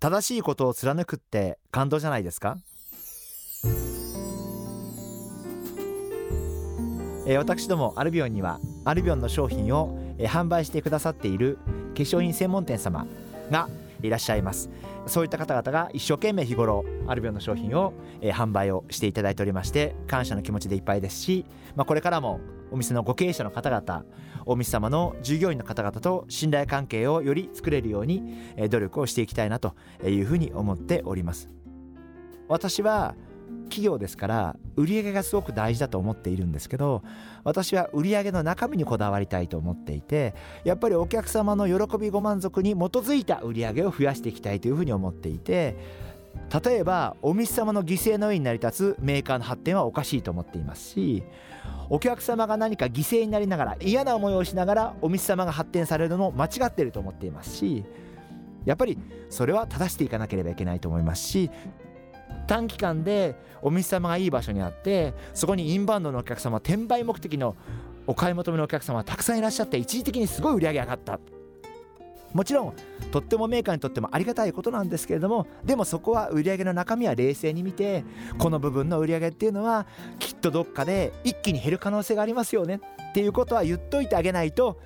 正しいことを貫くって感動じゃないですか？え、私どもアルビオンにはアルビオンの商品を、販売してくださっている化粧品専門店様がいらっしゃいます。そういった方々が一生懸命日頃アルビオンの商品を、えー、販売をしていただいておりまして感謝の気持ちでいっぱいですし、まあ、これからもお店のご経営者の方々お店様の従業員の方々と信頼関係をより作れるように、え、努力をしていきたいなというふうに思っております。私は企業ですから売上がすごく大事だと思っているんですけど私は売上の中身にこだわりたいと思っていてやっぱりお客様の喜びご満足に基づいた売上を増やしていきたいというふうに思っていて例えばお店様の犠牲の上に成り立つメーカーの発展はおかしいと思っていますしお客様が何か犠牲になりながら嫌な思いをしながらお店様が発展されるのも間違っていると思っていますしやっぱりそれは正していかなければいけないと思いますし短期間でお店様がいい場所にあってそこにインバウンドのお客様転売目的のお買い求めのお客様たくさんいらっしゃって一時的にすごい売り上げ上がった。もちろんとってもメーカーにとってもありがたいことなんですけれどもでもそこは売り上げの中身は冷静に見てこの部分の売り上げっていうのはきっとどっかで一気に減る可能性がありますよね。っていうことは言っといてあげないと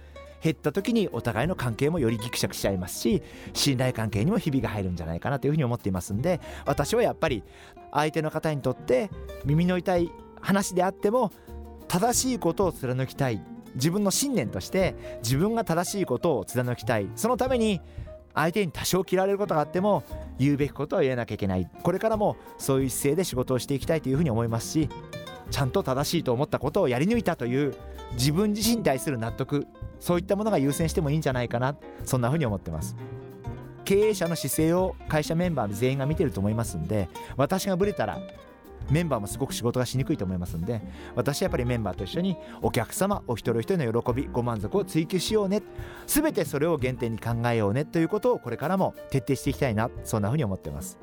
減った時にお互いの関係もよりぎくしゃくしちゃいますし信頼関係にもひびが入るんじゃないかなというふうに思っていますんで私はやっぱり相手の方にとって耳の痛い話であっても正しいことを貫きたい。自分の信念として自分が正しいことを貫きたい。そのために相手に多少嫌われることがあっても言うべきことは言えなきゃいけない。これからもそういう姿勢で仕事をしていきたいというふうに思いますしちゃんと正しいと思ったことをやり抜いたという自分自身に対する納得そういったものが優先してもいいんじゃないかな。そんなふうに思ってます。経営者の姿勢を会社メンバー全員が見てると思いますんで私がブレたらメンバーもすごく仕事がしにくいと思いますんで私はやっぱりメンバーと一緒にお客様お一人お一人の喜びご満足を追求しようね。全てそれを原点に考えようね。ということをこれからも徹底していきたいな。そんなふうに思ってます。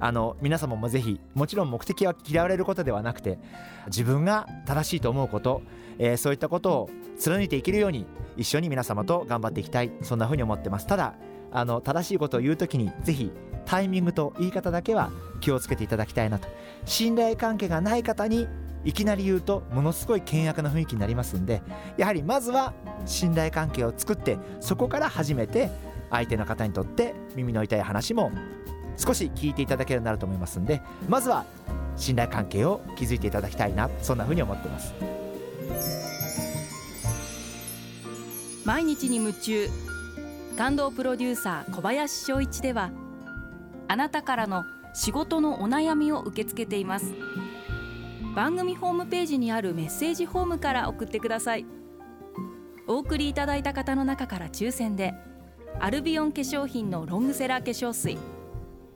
あの皆様もぜひもちろん目的は嫌われることではなくて自分が正しいと思うこと、えー、そういったことを貫いていけるように一緒に皆様と頑張っていきたい。そんなふうに思ってます。ただあの正しいことを言う時にぜひタイミングと言い方だけは気をつけていただきたいなと。信頼関係がない方にいきなり言うとものすごい険悪な雰囲気になりますんでやはりまずは信頼関係を作ってそこから初めて相手の方にとって耳の痛い話も少し聞いていただけるようになると思いますんでまずは信頼関係を築いていただきたいなそんなふうに思ってます。毎日に夢中感動プロデューサー小林翔一ではあなたからの仕事のお悩みを受け付けています。番組ホームページにあるメッセージフォームから送ってください。お送りいただいた方の中から抽選でアルビオン化粧品のロングセラー化粧水